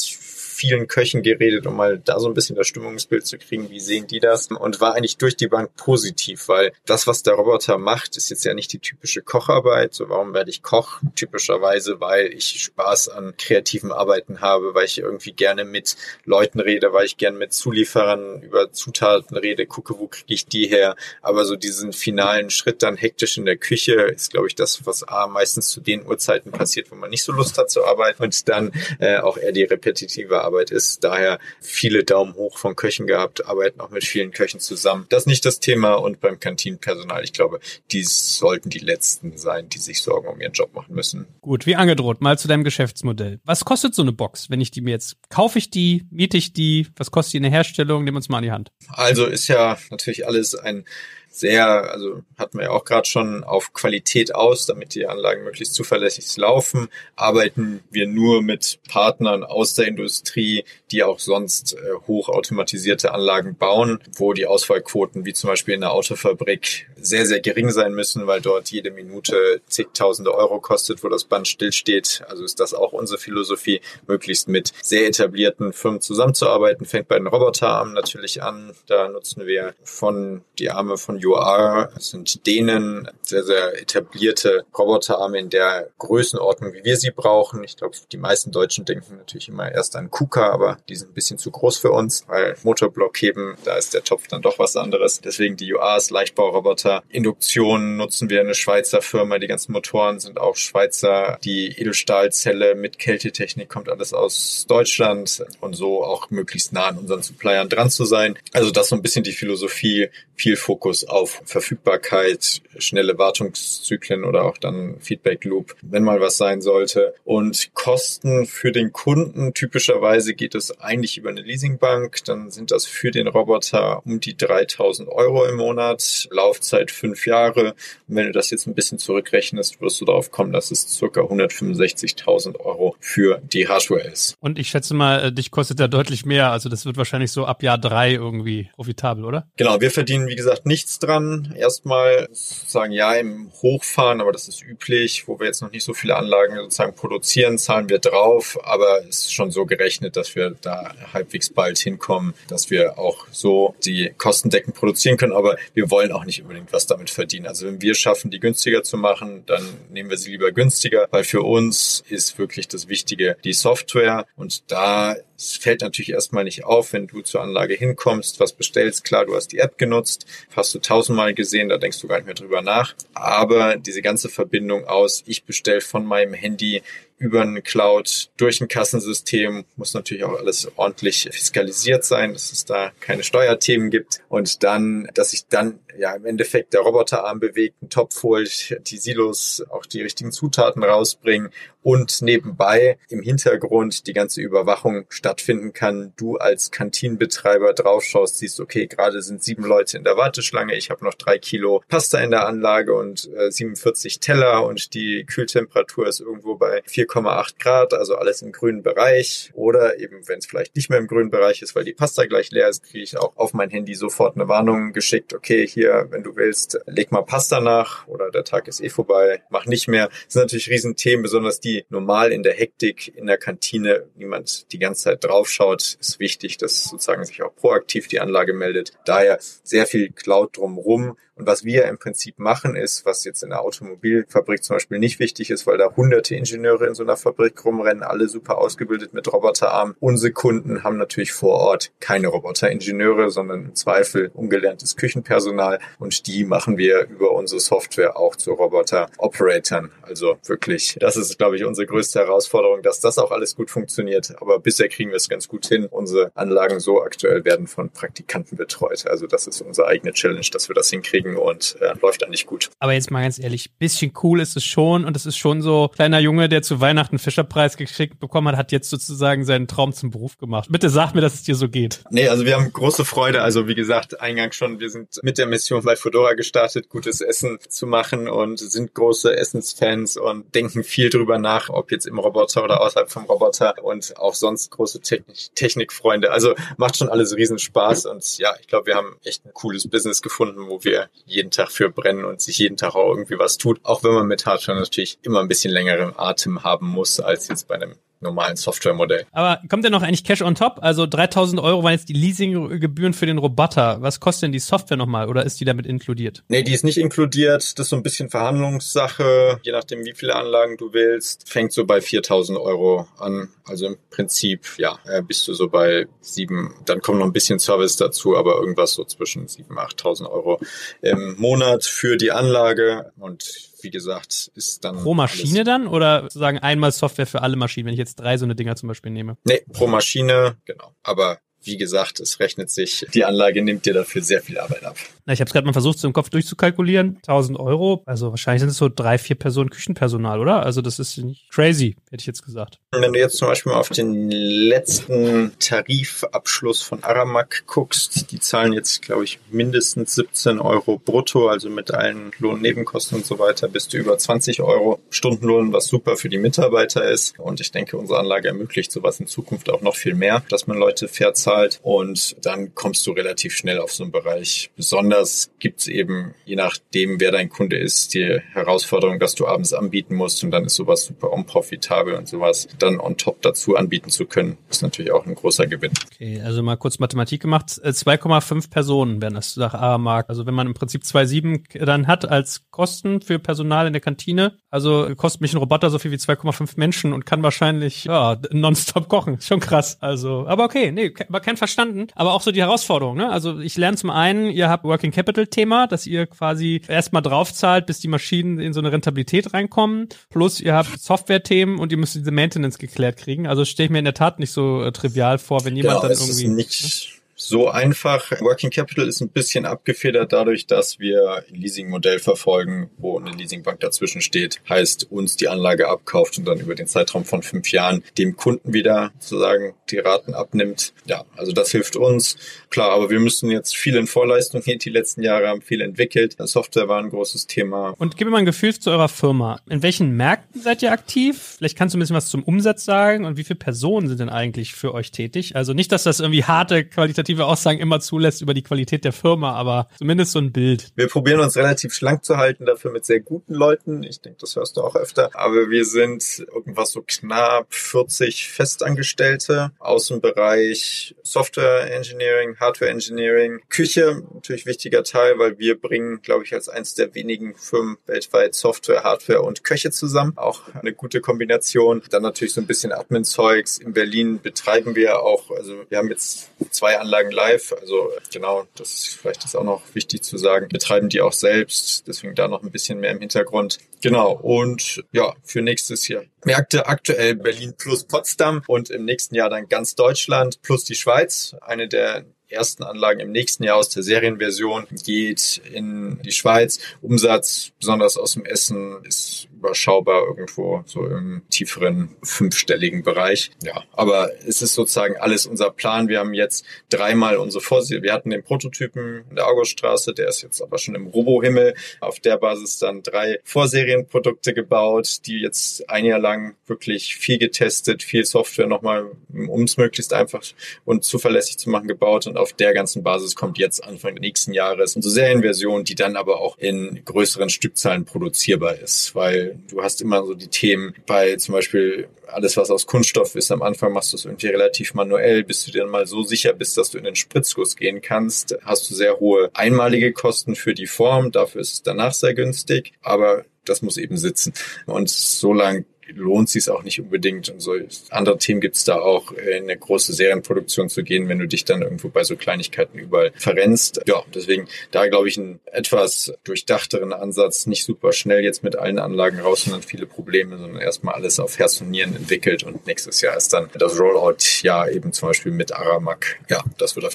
vielen Köchen geredet, um mal da so ein bisschen das Stimmungsbild zu kriegen, wie sehen die das und war eigentlich durch die Bank positiv, weil das, was der Roboter macht, ist jetzt ja nicht die typische Kocharbeit. So, warum werde ich Koch? Typischerweise, weil ich Spaß an kreativen Arbeiten habe, weil ich irgendwie gerne mit Leuten rede, weil ich gerne mit Zulieferern über Zutaten rede, gucke, wo kriege ich die her. Aber so diesen finalen Schritt dann hektisch in der Küche ist, glaube ich, das, was A, meistens zu den Uhrzeiten passiert, wo man nicht so Lust hat zu arbeiten und dann äh, auch eher die repetitive Arbeit Arbeit ist. Daher viele Daumen hoch von Köchen gehabt, arbeiten auch mit vielen Köchen zusammen. Das ist nicht das Thema und beim Kantinenpersonal, ich glaube, die sollten die Letzten sein, die sich Sorgen um ihren Job machen müssen. Gut, wie angedroht, mal zu deinem Geschäftsmodell. Was kostet so eine Box, wenn ich die mir jetzt, kaufe ich die, miete ich die, was kostet die in der Herstellung? Nehmen wir uns mal an die Hand. Also ist ja natürlich alles ein sehr, also hatten wir ja auch gerade schon auf Qualität aus, damit die Anlagen möglichst zuverlässig laufen, arbeiten wir nur mit Partnern aus der Industrie, die auch sonst äh, hochautomatisierte Anlagen bauen, wo die Ausfallquoten wie zum Beispiel in der Autofabrik sehr, sehr gering sein müssen, weil dort jede Minute zigtausende Euro kostet, wo das Band stillsteht. Also ist das auch unsere Philosophie, möglichst mit sehr etablierten Firmen zusammenzuarbeiten. Fängt bei den Roboterarmen natürlich an. Da nutzen wir von die Arme von UR sind denen sehr, sehr etablierte Roboterarme in der Größenordnung, wie wir sie brauchen. Ich glaube, die meisten Deutschen denken natürlich immer erst an KUKA, aber die sind ein bisschen zu groß für uns, weil Motorblock heben, da ist der Topf dann doch was anderes. Deswegen die UAs, Leichtbauroboter. Induktion nutzen wir eine Schweizer Firma. Die ganzen Motoren sind auch Schweizer. Die Edelstahlzelle mit Kältetechnik kommt alles aus Deutschland und so auch möglichst nah an unseren Suppliern dran zu sein. Also das so ein bisschen die Philosophie, viel Fokus auf Verfügbarkeit, schnelle Wartungszyklen oder auch dann Feedback Loop, wenn mal was sein sollte. Und Kosten für den Kunden, typischerweise geht es eigentlich über eine Leasingbank, dann sind das für den Roboter um die 3000 Euro im Monat, Laufzeit fünf Jahre. Und wenn du das jetzt ein bisschen zurückrechnest, wirst du darauf kommen, dass es circa 165.000 Euro für die Hardware ist. Und ich schätze mal, äh, dich kostet da deutlich mehr. Also das wird wahrscheinlich so ab Jahr drei irgendwie profitabel, oder? Genau, wir verdienen, wie gesagt, nichts dran. Erstmal sozusagen ja im Hochfahren, aber das ist üblich, wo wir jetzt noch nicht so viele Anlagen sozusagen produzieren, zahlen wir drauf, aber es ist schon so gerechnet, dass wir da halbwegs bald hinkommen, dass wir auch so die Kostendecken produzieren können, aber wir wollen auch nicht unbedingt was damit verdienen. Also wenn wir schaffen, die günstiger zu machen, dann nehmen wir sie lieber günstiger, weil für uns ist wirklich das Wichtige die Software. Und da es fällt natürlich erstmal nicht auf, wenn du zur Anlage hinkommst, was bestellst. Klar, du hast die App genutzt, hast du tausendmal gesehen, da denkst du gar nicht mehr drüber nach. Aber diese ganze Verbindung aus, ich bestelle von meinem Handy über eine Cloud durch ein Kassensystem muss natürlich auch alles ordentlich fiskalisiert sein, dass es da keine Steuerthemen gibt und dann, dass sich dann ja im Endeffekt der Roboterarm bewegt, einen Topf holt, die Silos auch die richtigen Zutaten rausbringen und nebenbei im Hintergrund die ganze Überwachung stattfinden kann. Du als Kantinenbetreiber draufschaust, siehst, okay, gerade sind sieben Leute in der Warteschlange, ich habe noch drei Kilo Pasta in der Anlage und äh, 47 Teller und die Kühltemperatur ist irgendwo bei 4, 0,8 Grad, also alles im grünen Bereich. Oder eben, wenn es vielleicht nicht mehr im grünen Bereich ist, weil die Pasta gleich leer ist, kriege ich auch auf mein Handy sofort eine Warnung geschickt. Okay, hier, wenn du willst, leg mal Pasta nach oder der Tag ist eh vorbei, mach nicht mehr. Das sind natürlich Riesenthemen, besonders die normal in der Hektik in der Kantine niemand die ganze Zeit draufschaut, ist wichtig, dass sozusagen sich auch proaktiv die Anlage meldet. Daher sehr viel Cloud drumrum und was wir im Prinzip machen ist, was jetzt in der Automobilfabrik zum Beispiel nicht wichtig ist, weil da hunderte Ingenieure in so einer Fabrik rumrennen, alle super ausgebildet mit Roboterarmen. Unsere Kunden haben natürlich vor Ort keine Roboteringenieure, sondern im Zweifel ungelerntes Küchenpersonal und die machen wir über unsere Software auch zu Roboter-Operatoren. Also wirklich, das ist, glaube ich, unsere größte Herausforderung, dass das auch alles gut funktioniert. Aber bisher kriegen wir es ganz gut hin. Unsere Anlagen so aktuell werden von Praktikanten betreut. Also das ist unsere eigene Challenge, dass wir das hinkriegen kriegen und äh, läuft dann nicht gut. Aber jetzt mal ganz ehrlich, bisschen cool ist es schon und es ist schon so, kleiner Junge, der zu Weihnachten Fischerpreis geschickt bekommen hat, hat jetzt sozusagen seinen Traum zum Beruf gemacht. Bitte sag mir, dass es dir so geht. Nee, also wir haben große Freude. Also wie gesagt, eingangs schon, wir sind mit der Mission bei Fedora gestartet, gutes Essen zu machen und sind große Essensfans und denken viel drüber nach, ob jetzt im Roboter oder außerhalb vom Roboter und auch sonst große Technik Technikfreunde. Also macht schon alles riesen Spaß und ja, ich glaube, wir haben echt ein cooles Business gefunden, wo wir jeden Tag für brennen und sich jeden Tag auch irgendwie was tut. Auch wenn man mit Hardware natürlich immer ein bisschen längeren Atem haben muss als jetzt bei einem normalen Softwaremodell. Aber kommt denn noch eigentlich Cash on top? Also 3000 Euro waren jetzt die Leasinggebühren für den Roboter. Was kostet denn die Software nochmal oder ist die damit inkludiert? Nee, die ist nicht inkludiert. Das ist so ein bisschen Verhandlungssache. Je nachdem, wie viele Anlagen du willst, fängt so bei 4000 Euro an. Also im Prinzip, ja, äh, bist du so bei sieben. Dann kommt noch ein bisschen Service dazu, aber irgendwas so zwischen 7.000, 8.000 Euro im Monat für die Anlage und wie gesagt, ist dann. Pro Maschine dann oder sozusagen einmal Software für alle Maschinen, wenn ich jetzt drei so eine Dinger zum Beispiel nehme? Nee, pro Maschine, genau. Aber wie gesagt, es rechnet sich, die Anlage nimmt dir dafür sehr viel Arbeit ab. Na, ich habe es gerade mal versucht, so im Kopf durchzukalkulieren. 1000 Euro, also wahrscheinlich sind es so drei, vier Personen Küchenpersonal, oder? Also das ist nicht crazy, hätte ich jetzt gesagt. Wenn du jetzt zum Beispiel mal auf den letzten Tarifabschluss von Aramak guckst, die zahlen jetzt, glaube ich, mindestens 17 Euro brutto, also mit allen Lohnnebenkosten und so weiter, bist du über 20 Euro Stundenlohn, was super für die Mitarbeiter ist. Und ich denke, unsere Anlage ermöglicht sowas in Zukunft auch noch viel mehr, dass man Leute fair zahlt bezahlt und dann kommst du relativ schnell auf so einen Bereich. Besonders gibt's eben, je nachdem, wer dein Kunde ist, die Herausforderung, dass du abends anbieten musst und dann ist sowas super unprofitabel und sowas dann on top dazu anbieten zu können, ist natürlich auch ein großer Gewinn. Okay, also mal kurz Mathematik gemacht. 2,5 äh, Personen werden das nach A-Mark. Also wenn man im Prinzip 2,7 dann hat als Kosten für Personal in der Kantine, also kostet mich ein Roboter so viel wie 2,5 Menschen und kann wahrscheinlich ja, nonstop kochen. Schon krass. Also, aber okay, nee, kein verstanden, aber auch so die Herausforderung. Ne? Also ich lerne zum einen, ihr habt Working Capital Thema, dass ihr quasi erstmal draufzahlt, bis die Maschinen in so eine Rentabilität reinkommen. Plus ihr habt Software-Themen und ihr müsst diese Maintenance geklärt kriegen. Also stelle ich mir in der Tat nicht so äh, trivial vor, wenn jemand genau, dann irgendwie. nicht so einfach. Working Capital ist ein bisschen abgefedert dadurch, dass wir ein Leasingmodell verfolgen, wo eine Leasingbank dazwischen steht. Heißt, uns die Anlage abkauft und dann über den Zeitraum von fünf Jahren dem Kunden wieder sozusagen die Raten abnimmt. Ja, also das hilft uns. Klar, aber wir müssen jetzt viel in Vorleistung gehen. Die letzten Jahre haben viel entwickelt. Software war ein großes Thema. Und gib mir mal ein Gefühl zu eurer Firma. In welchen Märkten seid ihr aktiv? Vielleicht kannst du ein bisschen was zum Umsatz sagen und wie viele Personen sind denn eigentlich für euch tätig? Also nicht, dass das irgendwie harte qualitative Aussagen immer zulässt über die Qualität der Firma, aber zumindest so ein Bild. Wir probieren uns relativ schlank zu halten, dafür mit sehr guten Leuten. Ich denke, das hörst du auch öfter. Aber wir sind irgendwas so knapp 40 Festangestellte aus dem Bereich Software Engineering, Hardware Engineering, Küche, natürlich wichtiger Teil, weil wir bringen, glaube ich, als eines der wenigen Firmen weltweit Software, Hardware und Köche zusammen. Auch eine gute Kombination. Dann natürlich so ein bisschen Admin-Zeugs. In Berlin betreiben wir auch, also wir haben jetzt zwei Anlagen Anlagen live. Also genau, das ist vielleicht ist auch noch wichtig zu sagen. Betreiben die auch selbst, deswegen da noch ein bisschen mehr im Hintergrund. Genau, und ja, für nächstes Jahr. Märkte aktuell Berlin plus Potsdam und im nächsten Jahr dann ganz Deutschland plus die Schweiz. Eine der ersten Anlagen im nächsten Jahr aus der Serienversion, geht in die Schweiz. Umsatz, besonders aus dem Essen, ist überschaubar irgendwo so im tieferen fünfstelligen Bereich. Ja, aber es ist sozusagen alles unser Plan. Wir haben jetzt dreimal unsere Vorserie. Wir hatten den Prototypen in der Auguststraße, der ist jetzt aber schon im Robo-Himmel. Auf der Basis dann drei Vorserienprodukte gebaut, die jetzt ein Jahr lang wirklich viel getestet, viel Software nochmal, um es möglichst einfach und zuverlässig zu machen, gebaut. Und auf der ganzen Basis kommt jetzt Anfang nächsten Jahres unsere Serienversion, die dann aber auch in größeren Stückzahlen produzierbar ist, weil du hast immer so die Themen bei zum Beispiel alles, was aus Kunststoff ist. Am Anfang machst du es irgendwie relativ manuell, bis du dir dann mal so sicher bist, dass du in den Spritzguss gehen kannst. Hast du sehr hohe einmalige Kosten für die Form. Dafür ist es danach sehr günstig. Aber das muss eben sitzen. Und so lang lohnt sich auch nicht unbedingt. Und so andere Themen gibt es da auch, in eine große Serienproduktion zu gehen, wenn du dich dann irgendwo bei so Kleinigkeiten überall verrennst. Ja, deswegen da glaube ich ein etwas durchdachteren Ansatz, nicht super schnell jetzt mit allen Anlagen raus dann viele Probleme, sondern erstmal alles auf Herz und Nieren entwickelt und nächstes Jahr ist dann das Rollout ja eben zum Beispiel mit Aramak. Ja, das wird auf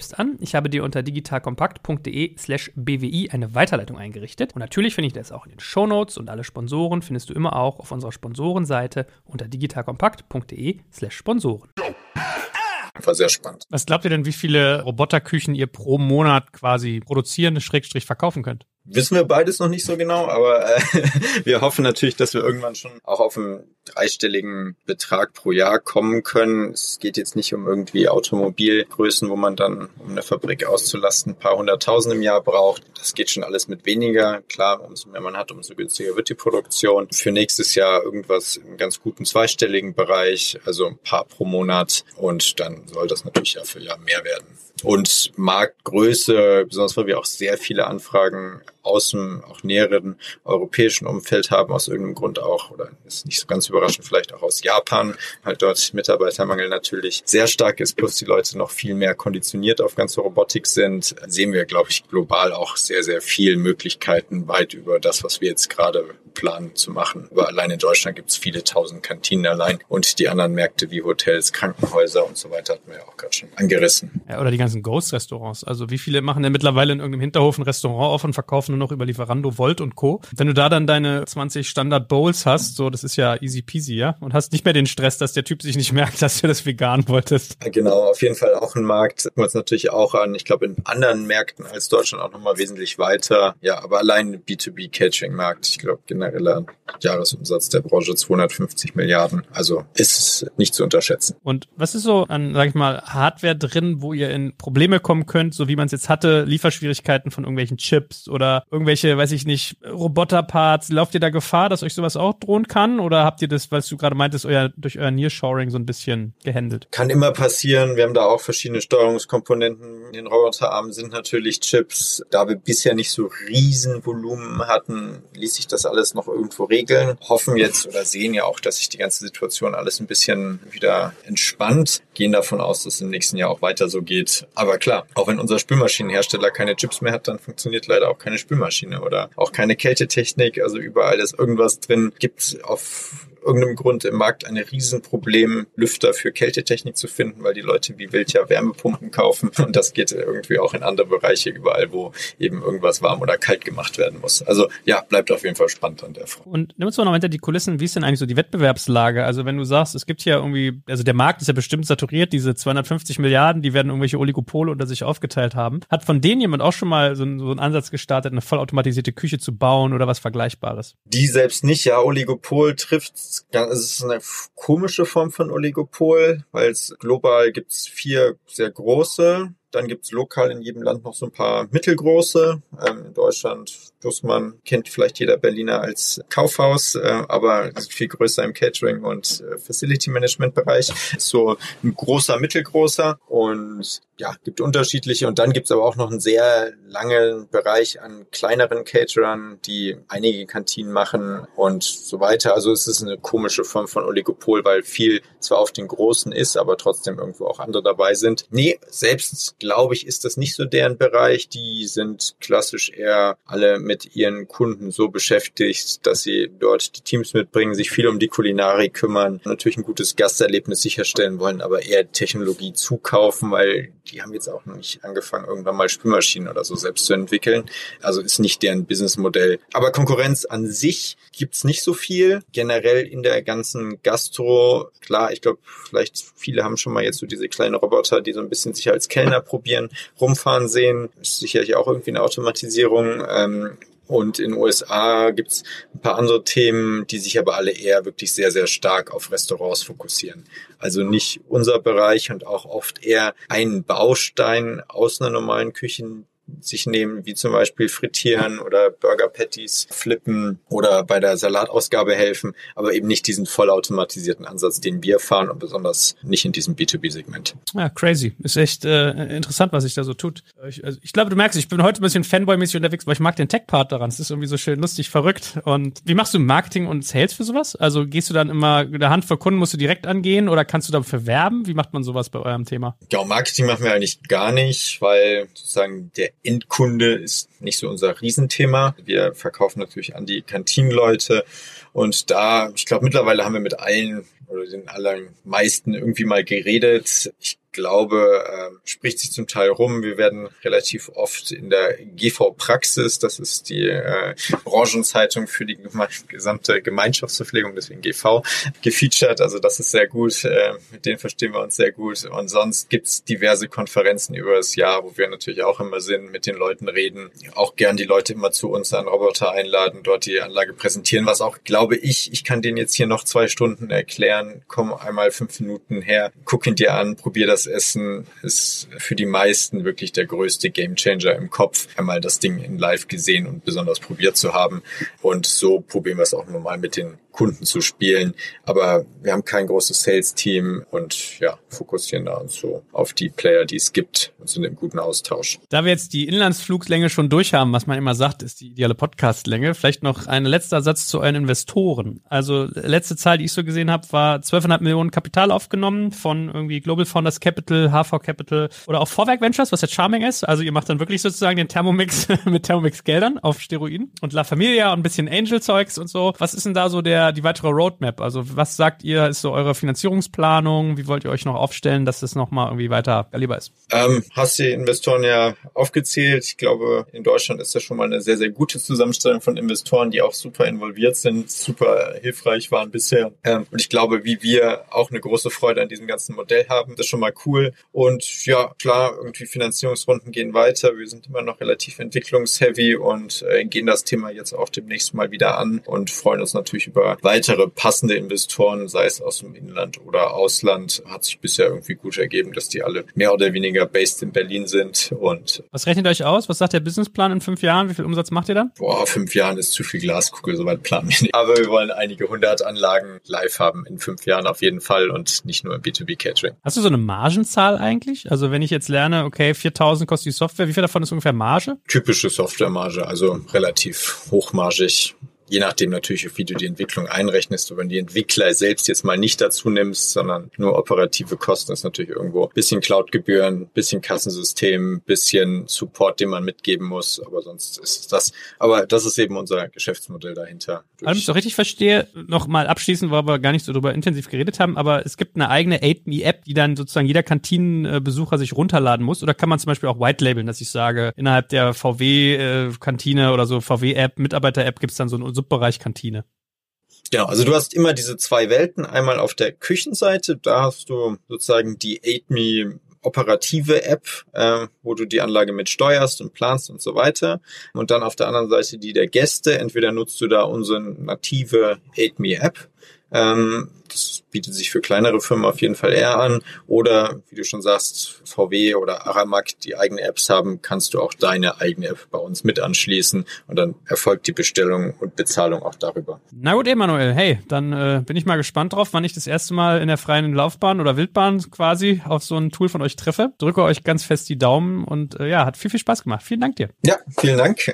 selbst an. Ich habe dir unter digitalkompakt.de slash bwi eine Weiterleitung eingerichtet. Und natürlich finde ich das auch in den Shownotes und alle Sponsoren findest du immer auch auf unserer Sponsorenseite unter digitalkompakt.de slash Sponsoren. War sehr spannend. Was glaubt ihr denn, wie viele Roboterküchen ihr pro Monat quasi produzieren, Schrägstrich verkaufen könnt? Wissen wir beides noch nicht so genau, aber äh, wir hoffen natürlich, dass wir irgendwann schon auch auf einen dreistelligen Betrag pro Jahr kommen können. Es geht jetzt nicht um irgendwie Automobilgrößen, wo man dann, um eine Fabrik auszulasten, ein paar hunderttausend im Jahr braucht. Das geht schon alles mit weniger. Klar, umso mehr man hat, umso günstiger wird die Produktion. Für nächstes Jahr irgendwas im ganz guten zweistelligen Bereich, also ein paar pro Monat. Und dann soll das natürlich Jahr für Jahr mehr werden. Und Marktgröße, besonders weil wir auch sehr viele Anfragen aus dem auch näheren europäischen Umfeld haben, aus irgendeinem Grund auch, oder ist nicht so ganz überraschend, vielleicht auch aus Japan, halt dort Mitarbeitermangel natürlich sehr stark ist, plus die Leute noch viel mehr konditioniert auf ganze Robotik sind, sehen wir, glaube ich, global auch sehr, sehr viel Möglichkeiten weit über das, was wir jetzt gerade planen zu machen. Aber allein in Deutschland gibt es viele tausend Kantinen allein und die anderen Märkte wie Hotels, Krankenhäuser und so weiter hatten wir ja auch gerade schon angerissen. Ja, oder die ganzen Ghost-Restaurants. Also wie viele machen denn mittlerweile in irgendeinem Hinterhof ein Restaurant auf und verkaufen nur noch über Lieferando, Volt und Co. Wenn du da dann deine 20 Standard Bowls hast, so, das ist ja easy peasy, ja? Und hast nicht mehr den Stress, dass der Typ sich nicht merkt, dass du das vegan wolltest. Genau, auf jeden Fall auch ein Markt. Uns natürlich auch an, ich glaube, in anderen Märkten als Deutschland auch nochmal wesentlich weiter. Ja, aber allein B2B-Catching-Markt, ich glaube, genereller Jahresumsatz der Branche 250 Milliarden. Also ist nicht zu unterschätzen. Und was ist so an, sag ich mal, Hardware drin, wo ihr in Probleme kommen könnt, so wie man es jetzt hatte, Lieferschwierigkeiten von irgendwelchen Chips oder irgendwelche, weiß ich nicht, Roboterparts? Lauft ihr da Gefahr, dass euch sowas auch drohen kann? Oder habt ihr das, was du gerade meintest, euer, durch euer Nearshoring so ein bisschen gehandelt? Kann immer passieren. Wir haben da auch verschiedene Steuerungskomponenten. In den Roboterarmen sind natürlich Chips. Da wir bisher nicht so riesen Volumen hatten, ließ sich das alles noch irgendwo regeln. Hoffen jetzt oder sehen ja auch, dass sich die ganze Situation alles ein bisschen wieder entspannt. Gehen davon aus, dass es im nächsten Jahr auch weiter so geht. Aber klar, auch wenn unser Spülmaschinenhersteller keine Chips mehr hat, dann funktioniert leider auch keine Spülmaschine oder auch keine Kältetechnik. Also überall ist irgendwas drin. Gibt auf irgendeinem Grund im Markt ein Riesenproblem, Lüfter für Kältetechnik zu finden, weil die Leute wie wild ja Wärmepumpen kaufen und das geht irgendwie auch in andere Bereiche überall, wo eben irgendwas warm oder kalt gemacht werden muss. Also ja, bleibt auf jeden Fall spannend an der Front. Und nimmst du noch hinter die Kulissen, wie ist denn eigentlich so die Wettbewerbslage? Also wenn du sagst, es gibt hier irgendwie, also der Markt ist ja bestimmt saturiert, diese 250 Milliarden, die werden irgendwelche Oligopole unter sich aufgeteilt haben. Hat von denen jemand auch schon mal so, so einen Ansatz gestartet, eine vollautomatisierte Küche zu bauen oder was Vergleichbares? Die selbst nicht, ja, Oligopol trifft, es ist eine komische Form von Oligopol, weil es global gibt es vier sehr große dann gibt's lokal in jedem Land noch so ein paar mittelgroße. Ähm, in Deutschland, Dussmann kennt vielleicht jeder Berliner als Kaufhaus, äh, aber viel größer im Catering und äh, Facility Management Bereich. Ist so ein großer, mittelgroßer und ja, gibt unterschiedliche. Und dann gibt's aber auch noch einen sehr langen Bereich an kleineren Caterern, die einige Kantinen machen und so weiter. Also es ist eine komische Form von Oligopol, weil viel zwar auf den großen ist, aber trotzdem irgendwo auch andere dabei sind. Nee, selbst glaube ich, ist das nicht so deren Bereich. Die sind klassisch eher alle ihren Kunden so beschäftigt, dass sie dort die Teams mitbringen, sich viel um die Kulinarik kümmern, natürlich ein gutes Gasterlebnis sicherstellen wollen, aber eher Technologie zukaufen, weil die haben jetzt auch noch nicht angefangen, irgendwann mal Spülmaschinen oder so selbst zu entwickeln. Also ist nicht deren Businessmodell. Aber Konkurrenz an sich gibt's nicht so viel. Generell in der ganzen Gastro, klar, ich glaube, vielleicht viele haben schon mal jetzt so diese kleinen Roboter, die so ein bisschen sich als Kellner probieren, rumfahren sehen. Ist sicherlich auch irgendwie eine Automatisierung. Ähm, und in den USA gibt's ein paar andere Themen, die sich aber alle eher wirklich sehr, sehr stark auf Restaurants fokussieren. Also nicht unser Bereich und auch oft eher ein Baustein aus einer normalen Küchen, sich nehmen, wie zum Beispiel frittieren oder Burger Patties flippen oder bei der Salatausgabe helfen, aber eben nicht diesen vollautomatisierten Ansatz, den wir fahren und besonders nicht in diesem B2B-Segment. Ja, crazy. Ist echt äh, interessant, was sich da so tut. Ich, also ich glaube, du merkst, ich bin heute ein bisschen Fanboy-mäßig unterwegs, weil ich mag den Tech-Part daran. Es ist irgendwie so schön lustig, verrückt. Und wie machst du Marketing und Sales für sowas? Also gehst du dann immer der Hand vor Kunden, musst du direkt angehen oder kannst du dafür werben? Wie macht man sowas bei eurem Thema? Ja, Marketing machen wir eigentlich gar nicht, weil sozusagen der Endkunde ist nicht so unser Riesenthema. Wir verkaufen natürlich an die Kantinenleute und da, ich glaube, mittlerweile haben wir mit allen oder den allermeisten irgendwie mal geredet. Ich glaube, äh, spricht sich zum Teil rum. Wir werden relativ oft in der GV-Praxis, das ist die äh, Branchenzeitung für die geme gesamte Gemeinschaftsverpflegung, deswegen GV, gefeatured. Also das ist sehr gut. Äh, mit denen verstehen wir uns sehr gut. Und sonst gibt's diverse Konferenzen über das Jahr, wo wir natürlich auch immer sind, mit den Leuten reden, auch gern die Leute immer zu uns an Roboter einladen, dort die Anlage präsentieren, was auch, glaube ich, ich kann denen jetzt hier noch zwei Stunden erklären. Komm einmal fünf Minuten her, guck ihn dir an, probier das Essen ist für die meisten wirklich der größte Gamechanger im Kopf, einmal das Ding in live gesehen und besonders probiert zu haben. Und so probieren wir es auch nochmal mit den Kunden zu spielen. Aber wir haben kein großes Sales-Team und ja, fokussieren da uns so auf die Player, die es gibt und sind im guten Austausch. Da wir jetzt die Inlandsflugslänge schon durch haben, was man immer sagt, ist die ideale Podcastlänge, vielleicht noch ein letzter Satz zu euren Investoren. Also letzte Zahl, die ich so gesehen habe, war 12,5 Millionen Kapital aufgenommen von irgendwie Global Founders Capital, HV Capital oder auch Vorwerk Ventures, was jetzt Charming ist. Also ihr macht dann wirklich sozusagen den Thermomix mit Thermomix-Geldern auf Steroiden und La Familia und ein bisschen Angel-Zeugs und so. Was ist denn da so der der, die weitere Roadmap? Also was sagt ihr, ist so eure Finanzierungsplanung? Wie wollt ihr euch noch aufstellen, dass das nochmal irgendwie weiter lieber ist? Ähm, hast die Investoren ja aufgezählt. Ich glaube, in Deutschland ist das schon mal eine sehr, sehr gute Zusammenstellung von Investoren, die auch super involviert sind, super hilfreich waren bisher. Ähm, und ich glaube, wie wir auch eine große Freude an diesem ganzen Modell haben, das ist schon mal cool. Und ja, klar, irgendwie Finanzierungsrunden gehen weiter. Wir sind immer noch relativ entwicklungsheavy und äh, gehen das Thema jetzt auch demnächst mal wieder an und freuen uns natürlich über weitere passende Investoren, sei es aus dem Inland oder Ausland, hat sich bisher irgendwie gut ergeben, dass die alle mehr oder weniger based in Berlin sind. Und was rechnet euch aus? Was sagt der Businessplan in fünf Jahren? Wie viel Umsatz macht ihr dann? Boah, fünf Jahren ist zu viel Glaskugel, soweit planen wir nicht. Aber wir wollen einige hundert Anlagen live haben in fünf Jahren auf jeden Fall und nicht nur im B2B Catering. Hast du so eine Margenzahl eigentlich? Also wenn ich jetzt lerne, okay, 4000 kostet die Software, wie viel davon ist ungefähr Marge? Typische Softwaremarge, also relativ hochmargig Je nachdem natürlich, wie du die Entwicklung einrechnest. Wenn die Entwickler selbst jetzt mal nicht dazu nimmst, sondern nur operative Kosten, ist natürlich irgendwo bisschen Cloud-Gebühren, bisschen Kassensystem, bisschen Support, den man mitgeben muss. Aber sonst ist es das. Aber das ist eben unser Geschäftsmodell dahinter. Wenn ich so richtig verstehe, noch mal abschließend, weil wir gar nicht so darüber intensiv geredet haben, aber es gibt eine eigene 8Me-App, die dann sozusagen jeder Kantinenbesucher sich runterladen muss. Oder kann man zum Beispiel auch white labeln, dass ich sage, innerhalb der VW-Kantine äh, oder so VW-App, Mitarbeiter-App gibt es dann so einen Subbereich Kantine. Genau, also du hast immer diese zwei Welten. Einmal auf der Küchenseite, da hast du sozusagen die 8Me operative App, äh, wo du die Anlage mit steuerst und planst und so weiter. Und dann auf der anderen Seite die der Gäste. Entweder nutzt du da unsere native 8Me App. Ähm, das bietet sich für kleinere Firmen auf jeden Fall eher an. Oder wie du schon sagst, VW oder Aramak, die eigene Apps haben, kannst du auch deine eigene App bei uns mit anschließen und dann erfolgt die Bestellung und Bezahlung auch darüber. Na gut, Emanuel, hey, dann äh, bin ich mal gespannt drauf, wann ich das erste Mal in der freien Laufbahn oder Wildbahn quasi auf so ein Tool von euch treffe. Drücke euch ganz fest die Daumen und äh, ja, hat viel, viel Spaß gemacht. Vielen Dank dir. Ja, vielen Dank.